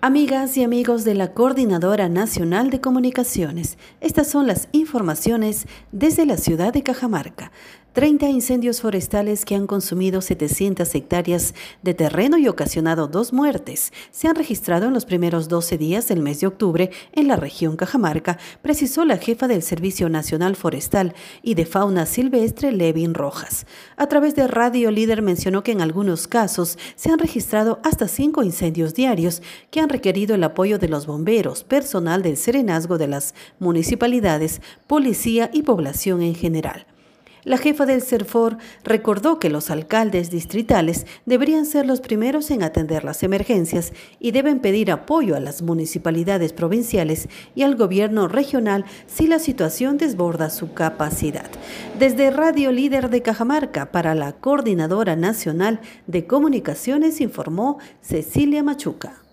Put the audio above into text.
Amigas y amigos de la Coordinadora Nacional de Comunicaciones, estas son las informaciones desde la ciudad de Cajamarca. 30 incendios forestales que han consumido 700 hectáreas de terreno y ocasionado dos muertes se han registrado en los primeros 12 días del mes de octubre en la región Cajamarca, precisó la jefa del Servicio Nacional Forestal y de Fauna Silvestre, Levin Rojas. A través de Radio Líder mencionó que en algunos casos se han registrado hasta cinco incendios diarios que han requerido el apoyo de los bomberos, personal del serenazgo de las municipalidades, policía y población en general. La jefa del CERFOR recordó que los alcaldes distritales deberían ser los primeros en atender las emergencias y deben pedir apoyo a las municipalidades provinciales y al gobierno regional si la situación desborda su capacidad. Desde Radio Líder de Cajamarca para la Coordinadora Nacional de Comunicaciones informó Cecilia Machuca.